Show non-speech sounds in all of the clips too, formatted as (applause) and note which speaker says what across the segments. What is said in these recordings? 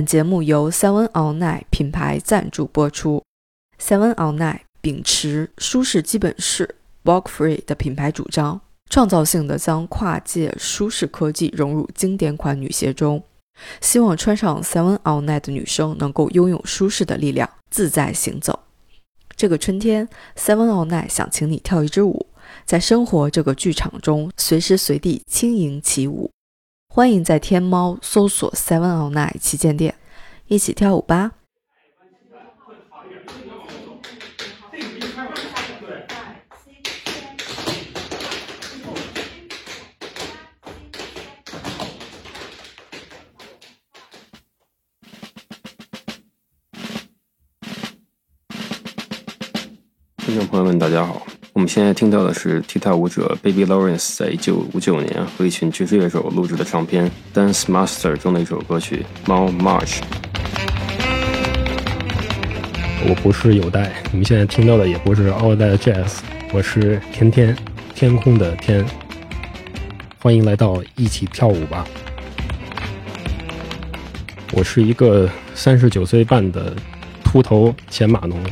Speaker 1: 本节目由 Seven All Night 品牌赞助播出。Seven All Night 秉持舒适基本式 （Walk Free） 的品牌主张，创造性的将跨界舒适科技融入经典款女鞋中，希望穿上 Seven All Night 的女生能够拥有舒适的力量，自在行走。这个春天，Seven All Night 想请你跳一支舞，在生活这个剧场中，随时随地轻盈起舞。欢迎在天猫搜索 Seven or Nine 旗舰店，一起跳舞吧！
Speaker 2: 听众朋友们，大家好。我们现在听到的是踢踏舞者 Baby Lawrence 在一九五九年和一群爵士乐手录制的唱片《Dance Master》中的一首歌曲《猫 March》。
Speaker 3: 我不是有代，你们现在听到的也不是 All That Jazz，我是天天天空的天。欢迎来到一起跳舞吧！我是一个三十九岁半的秃头前码农。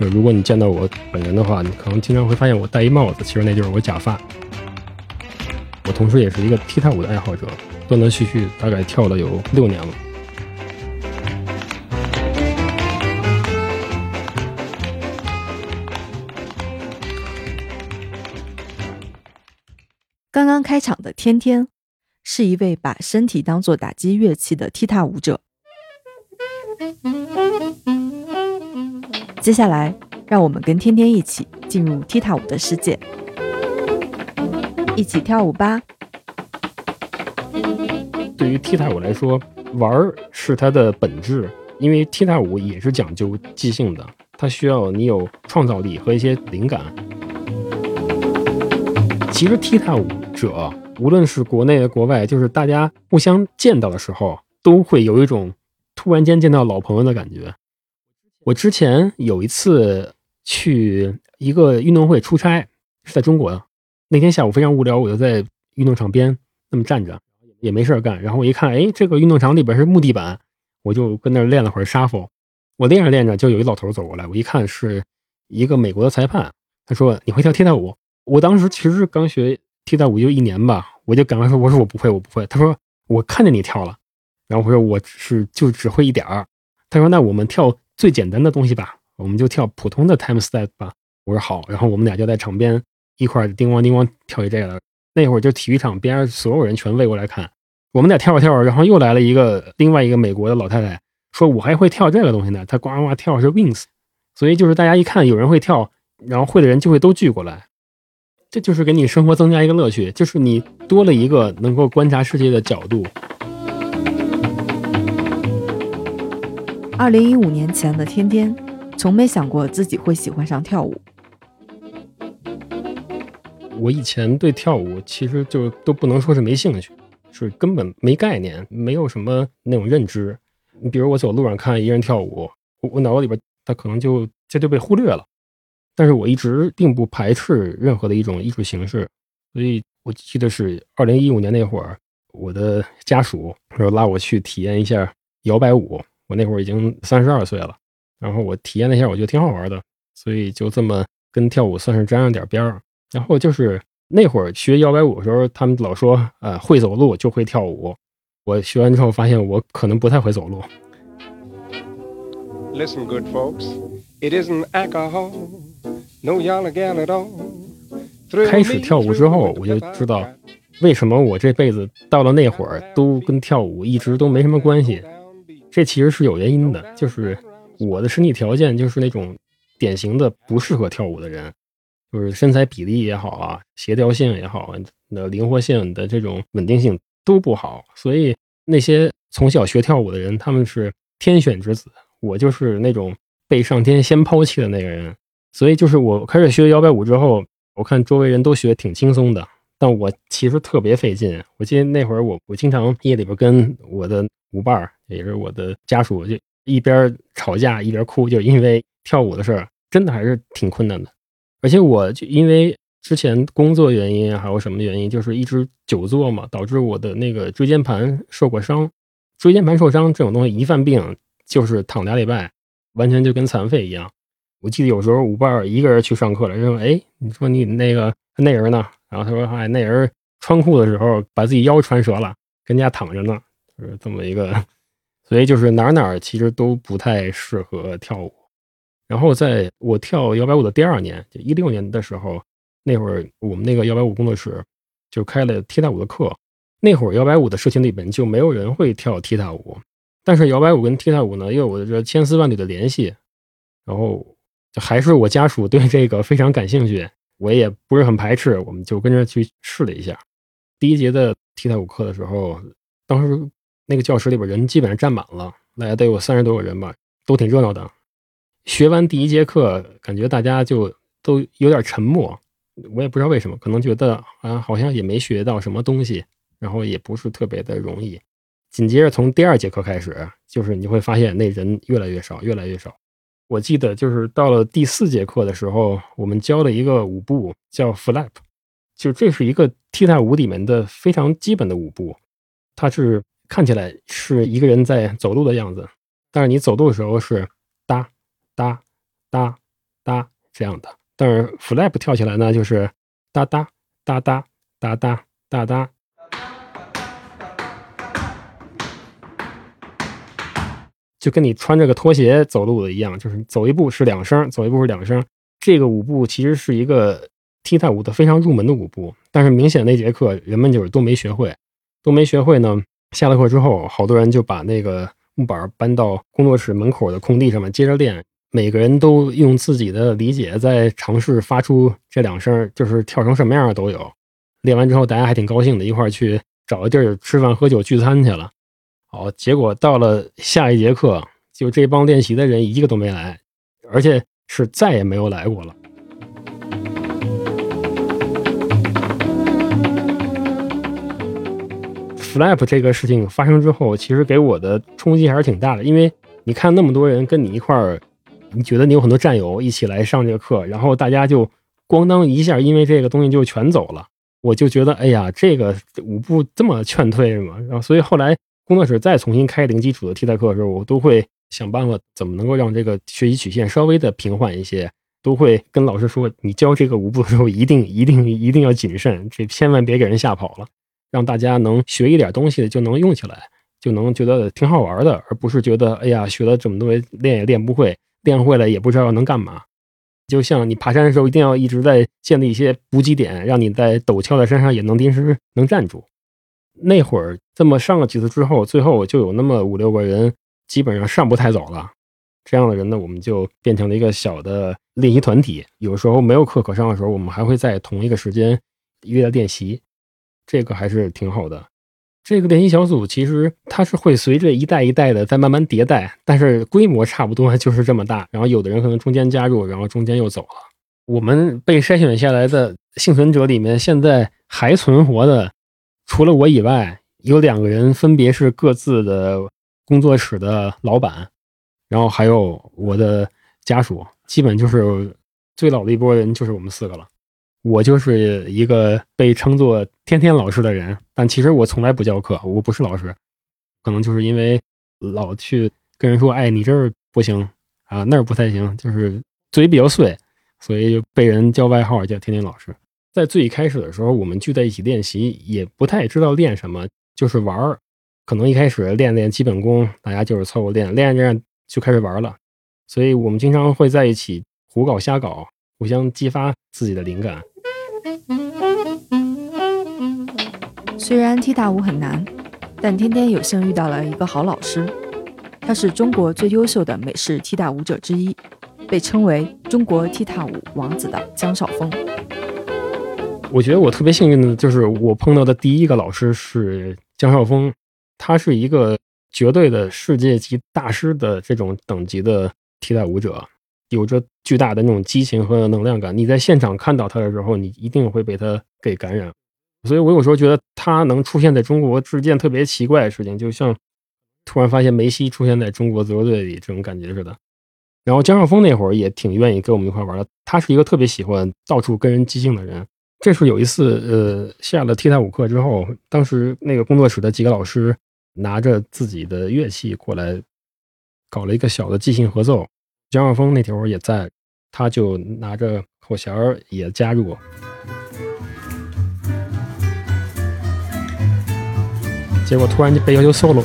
Speaker 3: 就如果你见到我本人的话，你可能经常会发现我戴一帽子，其实那就是我假发。我同时也是一个踢踏舞的爱好者，断断续续大概跳了有六年了。
Speaker 1: 刚刚开场的天天，是一位把身体当做打击乐器的踢踏舞者。接下来，让我们跟天天一起进入踢踏舞的世界，一起跳舞吧。
Speaker 3: 对于踢踏舞来说，玩儿是它的本质，因为踢踏舞也是讲究即兴的，它需要你有创造力和一些灵感。其实踢踏舞者，无论是国内的国外，就是大家互相见到的时候，都会有一种突然间见到老朋友的感觉。我之前有一次去一个运动会出差，是在中国的。那天下午非常无聊，我就在运动场边那么站着，也没事干。然后我一看，哎，这个运动场里边是木地板，我就跟那儿练了会儿沙佛。我练着练着，就有一老头走过来，我一看是一个美国的裁判，他说：“你会跳踢踏舞？”我当时其实刚学踢踏舞就一年吧，我就赶快说：“我说我不会，我不会。”他说：“我看见你跳了。”然后我说：“我是就只会一点儿。”他说：“那我们跳。”最简单的东西吧，我们就跳普通的 time step 吧。我说好，然后我们俩就在场边一块叮咣叮咣跳一这个。那会儿就体育场边所有人全围过来看，我们俩跳着跳着，然后又来了一个另外一个美国的老太太，说我还会跳这个东西呢。她呱呱跳是 wings，所以就是大家一看有人会跳，然后会的人就会都聚过来，这就是给你生活增加一个乐趣，就是你多了一个能够观察世界的角度。
Speaker 1: 二零一五年前的天天，从没想过自己会喜欢上跳舞。
Speaker 3: 我以前对跳舞其实就都不能说是没兴趣，是根本没概念，没有什么那种认知。你比如我走路上看一个人跳舞，我脑子里边他可能就这就被忽略了。但是我一直并不排斥任何的一种艺术形式，所以我记得是二零一五年那会儿，我的家属说拉我去体验一下摇摆舞。我那会儿已经三十二岁了，然后我体验了一下，我觉得挺好玩的，所以就这么跟跳舞算是沾上点边儿。然后就是那会儿学摇摆舞的时候，他们老说，呃，会走路就会跳舞。我学完之后发现我可能不太会走路。
Speaker 4: Listen, good folks, it isn't alcohol, no yalla gal at all.
Speaker 3: 开始跳舞之后，我就知道为什么我这辈子到了那会儿都跟跳舞一直都没什么关系。这其实是有原因的，就是我的身体条件就是那种典型的不适合跳舞的人，就是身材比例也好啊，协调性也好，的灵活性的这种稳定性都不好，所以那些从小学跳舞的人，他们是天选之子。我就是那种被上天先抛弃的那个人，所以就是我开始学摇摆舞之后，我看周围人都学挺轻松的，但我其实特别费劲。我记得那会儿我我经常夜里边跟我的舞伴儿。也是我的家属，就一边吵架一边哭，就因为跳舞的事儿，真的还是挺困难的。而且我就因为之前工作原因还有什么原因，就是一直久坐嘛，导致我的那个椎间盘受过伤。椎间盘受伤这种东西一犯病就是躺俩礼拜，完全就跟残废一样。我记得有时候舞伴一个人去上课了，说：“哎，你说你那个那人呢？”然后他说：“哎，那人穿裤的时候把自己腰穿折了，跟家躺着呢。”就是这么一个，所以就是哪哪其实都不太适合跳舞。然后在我跳摇摆舞的第二年，就一六年的时候，那会儿我们那个摇摆舞工作室就开了踢踏舞的课。那会儿摇摆舞的社群里边就没有人会跳踢踏舞，但是摇摆舞跟踢踏舞呢，又有着千丝万缕的联系。然后就还是我家属对这个非常感兴趣，我也不是很排斥，我们就跟着去试了一下。第一节的踢踏舞课的时候，当时那个教室里边人基本上站满了，来得有三十多个人吧，都挺热闹的。学完第一节课，感觉大家就都有点沉默，我也不知道为什么，可能觉得啊，好像也没学到什么东西，然后也不是特别的容易。紧接着从第二节课开始，就是你会发现那人越来越少，越来越少。我记得就是到了第四节课的时候，我们教了一个舞步叫 flap，就这是一个踢踏舞里面的非常基本的舞步，它是看起来是一个人在走路的样子，但是你走路的时候是哒。哒哒哒这样的，但是 flap 跳起来呢，就是哒哒哒哒哒哒哒哒，就跟你穿着个拖鞋走路的一样，就是走一步是两声，走一步是两声。这个舞步其实是一个踢踏舞的非常入门的舞步，但是明显那节课人们就是都没学会，都没学会呢。下了课之后，好多人就把那个木板搬到工作室门口的空地上面接着练。每个人都用自己的理解在尝试发出这两声，就是跳成什么样的都有。练完之后，大家还挺高兴的，一块儿去找个地儿吃饭喝酒聚餐去了。好，结果到了下一节课，就这帮练习的人一个都没来，而且是再也没有来过了。Flap 这个事情发生之后，其实给我的冲击还是挺大的，因为你看那么多人跟你一块儿。你觉得你有很多战友一起来上这个课，然后大家就咣当一下，因为这个东西就全走了。我就觉得，哎呀，这个舞步这么劝退是吗？然后，所以后来工作室再重新开零基础的替代课的时候，我都会想办法怎么能够让这个学习曲线稍微的平缓一些，都会跟老师说，你教这个舞步的时候一定一定一定要谨慎，这千万别给人吓跑了，让大家能学一点东西就能用起来，就能觉得挺好玩的，而不是觉得，哎呀，学了这么多练也练不会。练会了也不知道能干嘛，就像你爬山的时候，一定要一直在建立一些补给点，让你在陡峭的山上也能临时能站住。那会儿这么上了几次之后，最后就有那么五六个人基本上上不太走了。这样的人呢，我们就变成了一个小的练习团体。有时候没有课可上的时候，我们还会在同一个时间约练习，这个还是挺好的。这个练习小组其实它是会随着一代一代的在慢慢迭代，但是规模差不多 (laughs) 就是这么大。然后有的人可能中间加入，然后中间又走了。我们被筛选下来的幸存者里面，现在还存活的，除了我以外，有两个人，分别是各自的工作室的老板，然后还有我的家属，基本就是最老的一波人，就是我们四个了。我就是一个被称作“天天老师”的人，但其实我从来不教课，我不是老师，可能就是因为老去跟人说：“哎，你这儿不行啊，那儿不太行”，就是嘴比较碎，所以就被人叫外号叫“天天老师”。在最开始的时候，我们聚在一起练习，也不太知道练什么，就是玩儿。可能一开始练练基本功，大家就是凑合练，练着练着就开始玩了。所以我们经常会在一起胡搞瞎搞，互相激发自己的灵感。
Speaker 1: 虽然踢踏舞很难，但天天有幸遇到了一个好老师。他是中国最优秀的美式踢踏舞者之一，被称为“中国踢踏舞王子”的江少峰。
Speaker 3: 我觉得我特别幸运的就是我碰到的第一个老师是江少峰，他是一个绝对的世界级大师的这种等级的踢踏舞者。有着巨大的那种激情和能量感，你在现场看到他的时候，你一定会被他给感染。所以我有时候觉得他能出现在中国是件特别奇怪的事情，就像突然发现梅西出现在中国足球队里这种感觉似的。然后江少峰那会儿也挺愿意跟我们一块玩的，他是一个特别喜欢到处跟人即兴的人。这是有一次，呃，下了踢踏舞课之后，当时那个工作室的几个老师拿着自己的乐器过来，搞了一个小的即兴合奏。姜晓峰那头也在，他就拿着口弦儿也加入。结果突然就被要求 solo。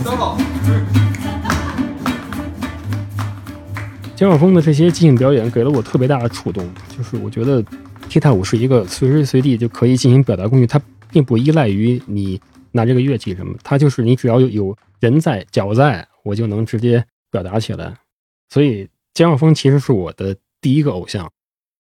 Speaker 3: 江晓峰的这些即兴表演给了我特别大的触动，就是我觉得踢踏舞是一个随时随地就可以进行表达工具，它并不依赖于你拿这个乐器什么，它就是你只要有有人在脚在，我就能直接表达起来。所以姜晓峰其实是我的第一个偶像，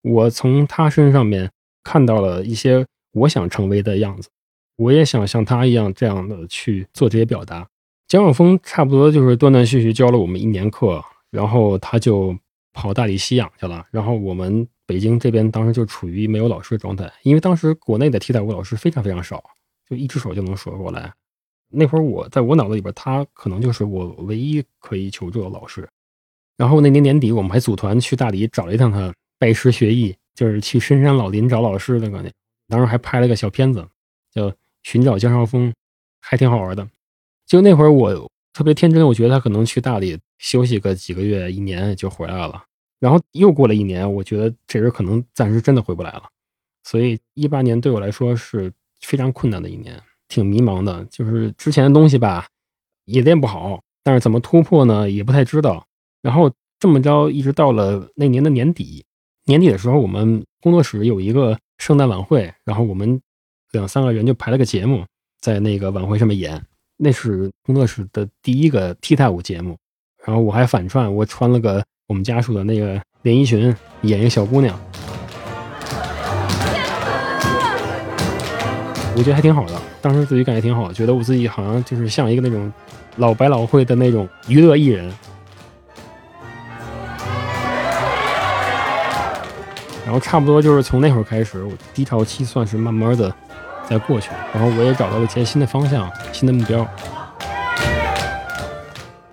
Speaker 3: 我从他身上面看到了一些我想成为的样子。我也想像他一样这样的去做这些表达。姜晓峰差不多就是断断续续教了我们一年课，然后他就跑大理吸氧去了。然后我们北京这边当时就处于没有老师的状态，因为当时国内的替代舞老师非常非常少，就一只手就能数过来。那会儿我在我脑子里边，他可能就是我唯一可以求助的老师。然后那年年底，我们还组团去大理找了一趟他，拜师学艺，就是去深山老林找老师那个那。当时还拍了个小片子，叫。寻找江少峰还挺好玩的，就那会儿我特别天真，我觉得他可能去大理休息个几个月、一年就回来了。然后又过了一年，我觉得这人可能暂时真的回不来了。所以一八年对我来说是非常困难的一年，挺迷茫的。就是之前的东西吧，也练不好，但是怎么突破呢，也不太知道。然后这么着，一直到了那年的年底，年底的时候，我们工作室有一个圣诞晚会，然后我们。两三个人就排了个节目，在那个晚会上面演，那是工作室的第一个踢踏舞节目。然后我还反串，我穿了个我们家属的那个连衣裙，演一个小姑娘。我觉得还挺好的，当时自己感觉挺好，觉得我自己好像就是像一个那种老百老汇的那种娱乐艺人。然后差不多就是从那会儿开始，我低潮期算是慢慢的。在过去，然后我也找到了一些新的方向、新的目标。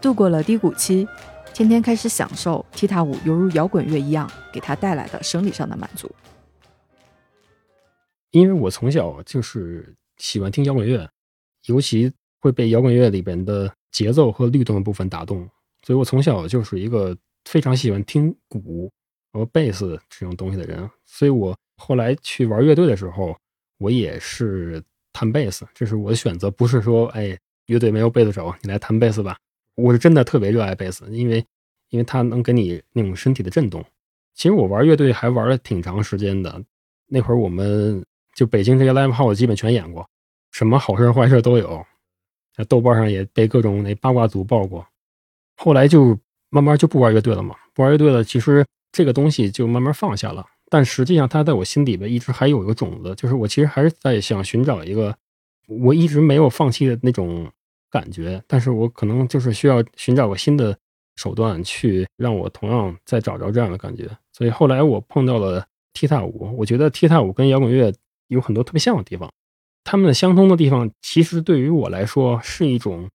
Speaker 1: 度过了低谷期，天天开始享受踢踏舞，犹如摇滚乐一样给他带来的生理上的满足。
Speaker 3: 因为我从小就是喜欢听摇滚乐，尤其会被摇滚乐里边的节奏和律动的部分打动，所以我从小就是一个非常喜欢听鼓和贝斯这种东西的人。所以我后来去玩乐队的时候。我也是弹贝斯，这是我的选择，不是说哎，乐队没有贝斯手，你来弹贝斯吧。我是真的特别热爱贝斯，因为因为它能给你那种身体的震动。其实我玩乐队还玩了挺长时间的，那会儿我们就北京这些 live house 基本全演过，什么好事坏事都有，在豆瓣上也被各种那八卦组报过。后来就慢慢就不玩乐队了嘛，不玩乐队了，其实这个东西就慢慢放下了。但实际上，它在我心底边一直还有一个种子，就是我其实还是在想寻找一个我一直没有放弃的那种感觉。但是我可能就是需要寻找个新的手段，去让我同样再找着这样的感觉。所以后来我碰到了踢踏舞，我觉得踢踏舞跟摇滚乐有很多特别像的地方。他们的相通的地方，其实对于我来说是一种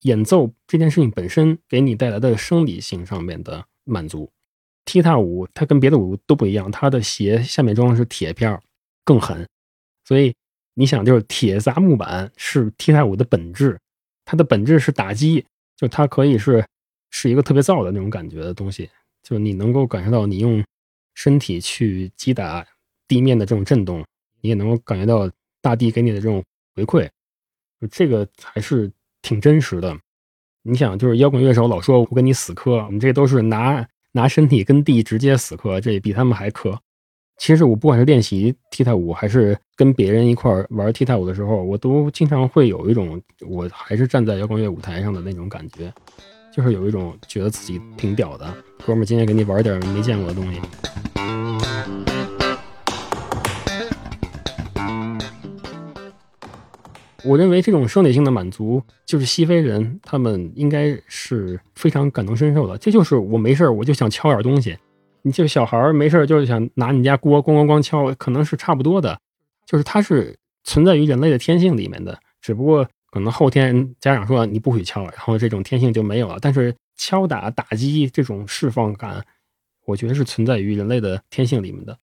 Speaker 3: 演奏这件事情本身给你带来的生理性上面的满足。踢踏舞它跟别的舞都不一样，它的鞋下面装的是铁片，更狠。所以你想，就是铁砸木板是踢踏舞的本质，它的本质是打击，就它可以是是一个特别燥的那种感觉的东西，就你能够感受到你用身体去击打地面的这种震动，你也能够感觉到大地给你的这种回馈，就这个还是挺真实的。你想，就是摇滚乐手老说我跟你死磕，我们这都是拿。拿身体跟地直接死磕，这比他们还磕。其实我不管是练习踢踏舞，还是跟别人一块玩踢踏舞的时候，我都经常会有一种我还是站在摇滚乐舞台上的那种感觉，就是有一种觉得自己挺屌的。哥们，今天给你玩点没见过的东西。我认为这种生理性的满足，就是西非人他们应该是非常感同身受的。这就是我没事儿我就想敲点东西，你就小孩儿没事儿就是想拿你家锅咣咣咣敲，可能是差不多的。就是它是存在于人类的天性里面的，只不过可能后天家长说你不许敲，然后这种天性就没有了。但是敲打打击这种释放感，我觉得是存在于人类的天性里面的。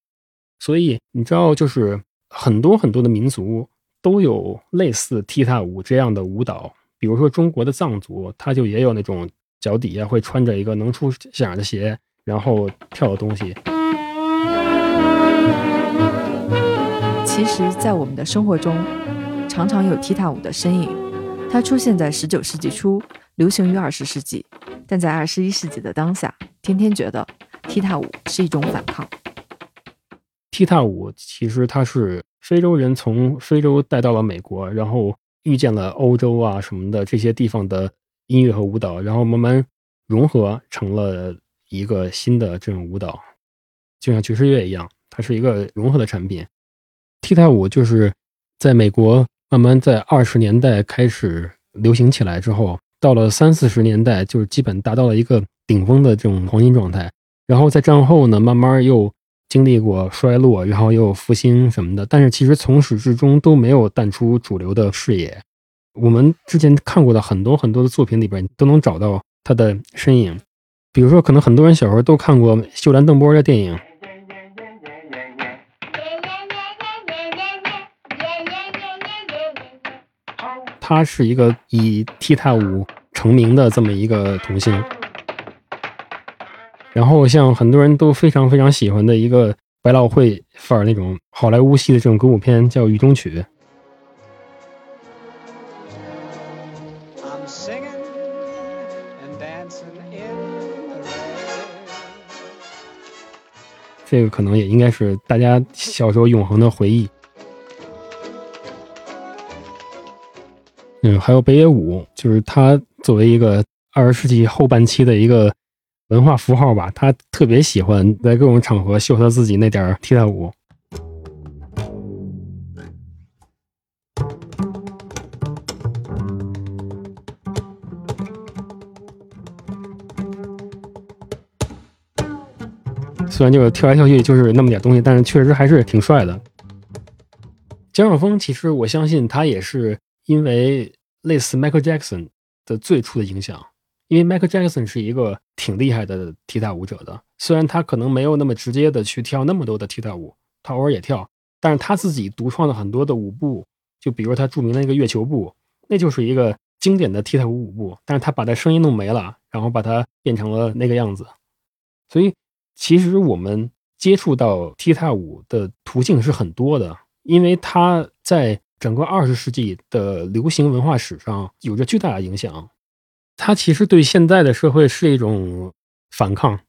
Speaker 3: 所以你知道，就是很多很多的民族。都有类似踢踏舞这样的舞蹈比如说中国的藏族，他就也有那种脚底下会穿着一个能出响的鞋，然后跳的东西。
Speaker 1: 其实，在我们的生活中，常常有踢踏舞的身影。它出现在十九世纪初，流行于二十世纪，但在二十一世纪的当下，天天觉得踢踏舞是一种反抗。
Speaker 3: 踢踏舞其实它是非洲人从非洲带到了美国，然后遇见了欧洲啊什么的这些地方的音乐和舞蹈，然后慢慢融合成了一个新的这种舞蹈，就像爵士乐一样，它是一个融合的产品。踢踏舞就是在美国慢慢在二十年代开始流行起来之后，到了三四十年代，就是基本达到了一个顶峰的这种黄金状态，然后在战后呢，慢慢又。经历过衰落，然后又复兴什么的，但是其实从始至终都没有淡出主流的视野。我们之前看过的很多很多的作品里边，都能找到他的身影。比如说，可能很多人小时候都看过秀兰邓波的电影，他是一个以踢踏舞成名的这么一个童星。然后像很多人都非常非常喜欢的一个百老汇范儿那种好莱坞系的这种歌舞片，叫《雨中曲》。这个可能也应该是大家小时候永恒的回忆。嗯，还有北野武，就是他作为一个二十世纪后半期的一个。文化符号吧，他特别喜欢在各种场合秀他自己那点踢踏舞。虽然就是跳来跳去就是那么点东西，但是确实还是挺帅的。江少峰其实我相信他也是因为类似 Michael Jackson 的最初的影响。因为 Michael Jackson 是一个挺厉害的踢踏舞者的，虽然他可能没有那么直接的去跳那么多的踢踏舞，他偶尔也跳，但是他自己独创了很多的舞步，就比如他著名的那个月球步，那就是一个经典的踢踏舞舞步，但是他把他声音弄没了，然后把它变成了那个样子。所以其实我们接触到踢踏舞的途径是很多的，因为它在整个二十世纪的流行文化史上有着巨大的影响。它其实对现在的社会是一种反抗。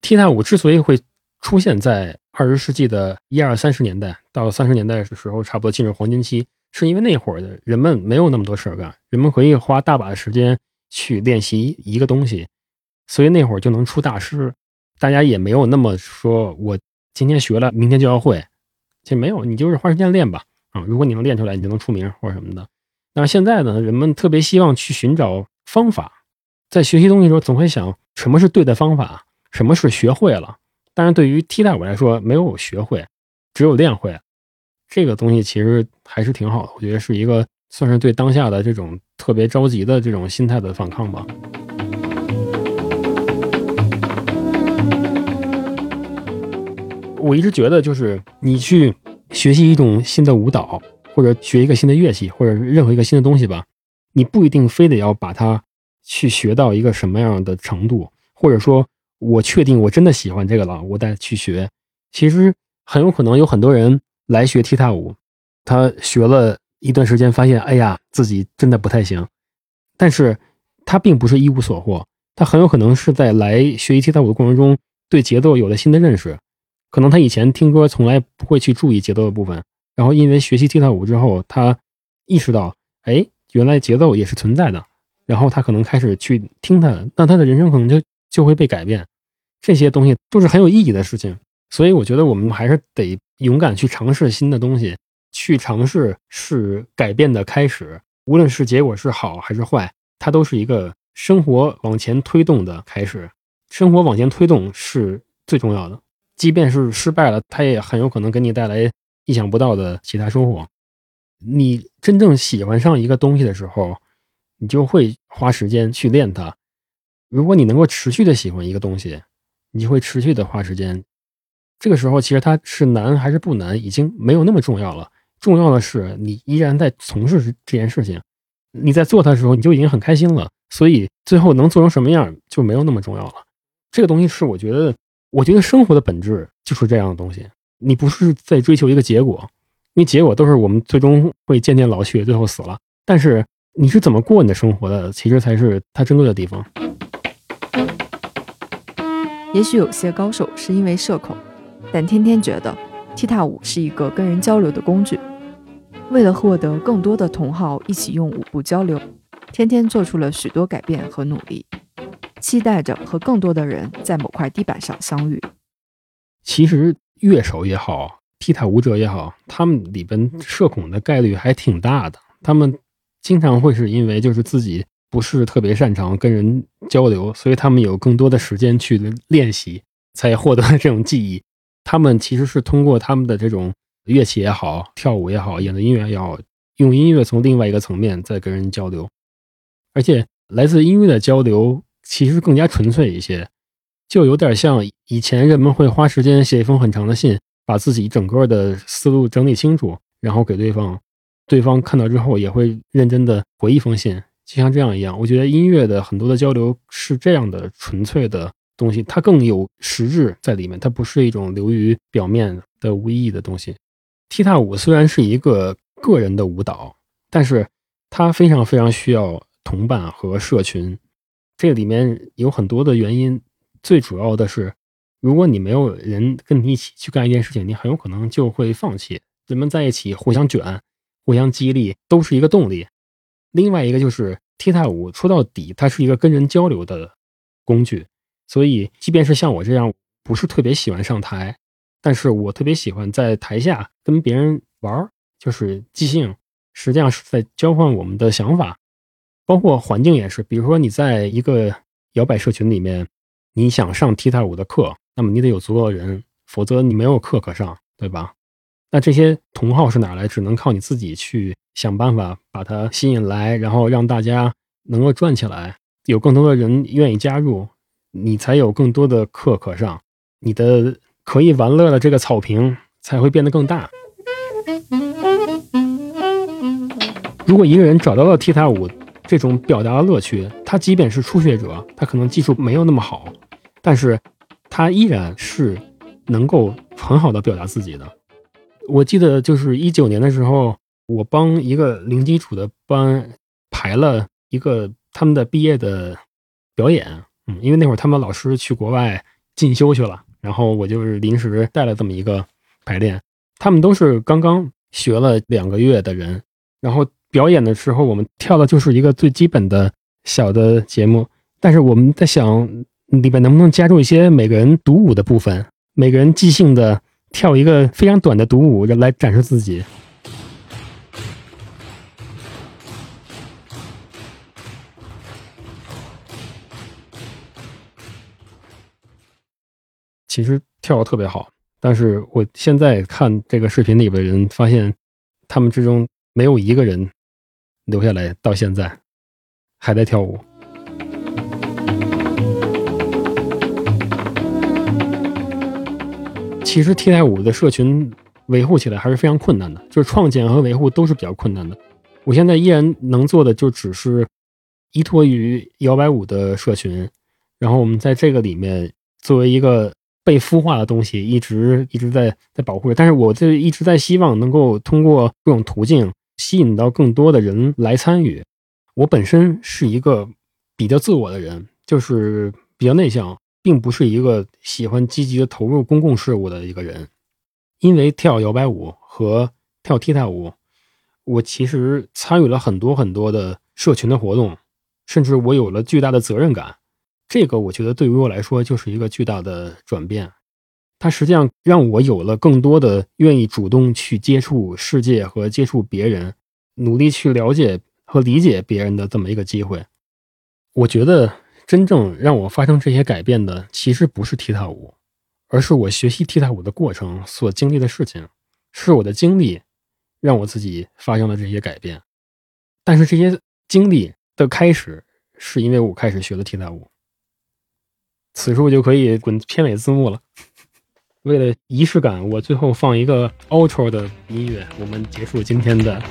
Speaker 3: 踢踏舞之所以会出现在二十世纪的一二三十年代，到三十年代的时候，差不多进入黄金期，是因为那会儿的人们没有那么多事儿干，人们可以花大把的时间去练习一个东西，所以那会儿就能出大师。大家也没有那么说，我今天学了，明天就要会，其实没有，你就是花时间练吧。啊，如果你能练出来，你就能出名或者什么的。但是现在呢，人们特别希望去寻找。方法，在学习东西的时候，总会想什么是对的方法，什么是学会了。但是对于踢踏舞来说，没有学会，只有练会。这个东西其实还是挺好的，我觉得是一个算是对当下的这种特别着急的这种心态的反抗吧。我一直觉得，就是你去学习一种新的舞蹈，或者学一个新的乐器，或者任何一个新的东西吧。你不一定非得要把它去学到一个什么样的程度，或者说，我确定我真的喜欢这个了，我再去学。其实很有可能有很多人来学踢踏舞，他学了一段时间，发现哎呀，自己真的不太行。但是他并不是一无所获，他很有可能是在来学习踢踏舞的过程中，对节奏有了新的认识。可能他以前听歌从来不会去注意节奏的部分，然后因为学习踢踏舞之后，他意识到，哎。原来节奏也是存在的，然后他可能开始去听它，那他的人生可能就就会被改变。这些东西都是很有意义的事情，所以我觉得我们还是得勇敢去尝试新的东西，去尝试是改变的开始。无论是结果是好还是坏，它都是一个生活往前推动的开始。生活往前推动是最重要的，即便是失败了，它也很有可能给你带来意想不到的其他收获。你真正喜欢上一个东西的时候，你就会花时间去练它。如果你能够持续的喜欢一个东西，你就会持续的花时间。这个时候，其实它是难还是不难，已经没有那么重要了。重要的是你依然在从事这件事情，你在做它的时候你就已经很开心了，所以最后能做成什么样就没有那么重要了。这个东西是我觉得，我觉得生活的本质就是这样的东西。你不是在追求一个结果，因为结果都是我们最终会渐渐老去，最后死了。但是你是怎么过你的生活的，其实才是它珍贵的地方。
Speaker 1: 也许有些高手是因为社恐，但天天觉得踢踏舞是一个跟人交流的工具。为了获得更多的同好一起用舞步交流，天天做出了许多改变和努力，期待着和更多的人在某块地板上相遇。
Speaker 3: 其实乐手也好，踢踏舞者也好，他们里边社恐的概率还挺大的。他们经常会是因为就是自己。不是特别擅长跟人交流，所以他们有更多的时间去练习，才获得这种技艺。他们其实是通过他们的这种乐器也好，跳舞也好，演的音乐也好，用音乐从另外一个层面在跟人交流。而且来自音乐的交流其实更加纯粹一些，就有点像以前人们会花时间写一封很长的信，把自己整个的思路整理清楚，然后给对方，对方看到之后也会认真的回一封信。就像这样一样，我觉得音乐的很多的交流是这样的纯粹的东西，它更有实质在里面，它不是一种流于表面的无意义的东西。踢踏舞虽然是一个个人的舞蹈，但是它非常非常需要同伴和社群。这里面有很多的原因，最主要的是，如果你没有人跟你一起去干一件事情，你很有可能就会放弃。人们在一起互相卷、互相激励，都是一个动力。另外一个就是踢踏舞，说到底，它是一个跟人交流的工具。所以，即便是像我这样不是特别喜欢上台，但是我特别喜欢在台下跟别人玩，就是即兴，实际上是在交换我们的想法。包括环境也是，比如说你在一个摇摆社群里面，你想上踢踏舞的课，那么你得有足够的人，否则你没有课可上，对吧？那这些同好是哪来？只能靠你自己去想办法把它吸引来，然后让大家能够转起来，有更多的人愿意加入，你才有更多的课可上，你的可以玩乐的这个草坪才会变得更大。如果一个人找到了踢踏舞这种表达的乐趣，他即便是初学者，他可能技术没有那么好，但是他依然是能够很好的表达自己的。我记得就是一九年的时候，我帮一个零基础的班排了一个他们的毕业的表演，嗯，因为那会儿他们老师去国外进修去了，然后我就是临时带了这么一个排练。他们都是刚刚学了两个月的人，然后表演的时候，我们跳的就是一个最基本的小的节目，但是我们在想里边能不能加入一些每个人独舞的部分，每个人即兴的。跳一个非常短的独舞来展示自己。其实跳的特别好，但是我现在看这个视频里边的人，发现他们之中没有一个人留下来，到现在还在跳舞。其实踢踏舞的社群维护起来还是非常困难的，就是创建和维护都是比较困难的。我现在依然能做的就只是依托于摇摆舞的社群，然后我们在这个里面作为一个被孵化的东西，一直一直在在保护着。但是我这一直在希望能够通过各种途径吸引到更多的人来参与。我本身是一个比较自我的人，就是比较内向。并不是一个喜欢积极的投入公共事务的一个人，因为跳摇摆舞和跳踢踏舞，我其实参与了很多很多的社群的活动，甚至我有了巨大的责任感。这个我觉得对于我来说就是一个巨大的转变，它实际上让我有了更多的愿意主动去接触世界和接触别人，努力去了解和理解别人的这么一个机会。我觉得。真正让我发生这些改变的，其实不是踢踏舞，而是我学习踢踏舞的过程所经历的事情，是我的经历让我自己发生了这些改变。但是这些经历的开始，是因为我开始学了踢踏舞。此处就可以滚片尾字幕了。为了仪式感，我最后放一个 outro 的音乐，我们结束今天的。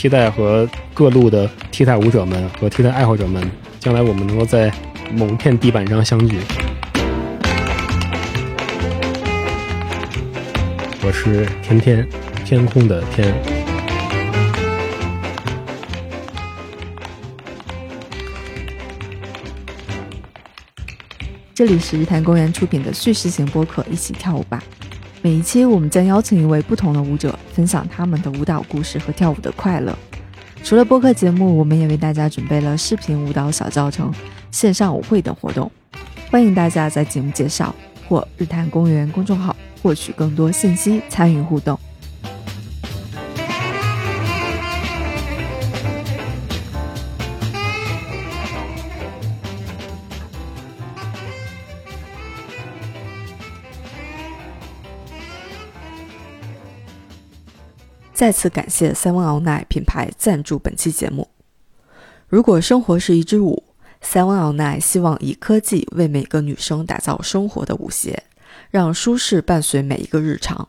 Speaker 3: 期待和各路的踢代舞者们和踢代爱好者们，将来我们能够在某片地板上相聚。我是天天，天空的天。
Speaker 1: 这里是日坛公园出品的叙事型播客《一起跳舞吧》。每一期我们将邀请一位不同的舞者，分享他们的舞蹈故事和跳舞的快乐。除了播客节目，我们也为大家准备了视频舞蹈小教程、线上舞会等活动。欢迎大家在节目介绍或日坛公园公众号获取更多信息，参与互动。再次感谢 Seven All Night 品牌赞助本期节目。如果生活是一支舞，Seven All Night 希望以科技为每个女生打造生活的舞鞋，让舒适伴随每一个日常。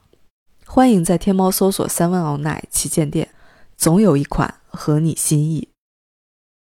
Speaker 1: 欢迎在天猫搜索 Seven All Night 旗舰店，总有一款合你心意。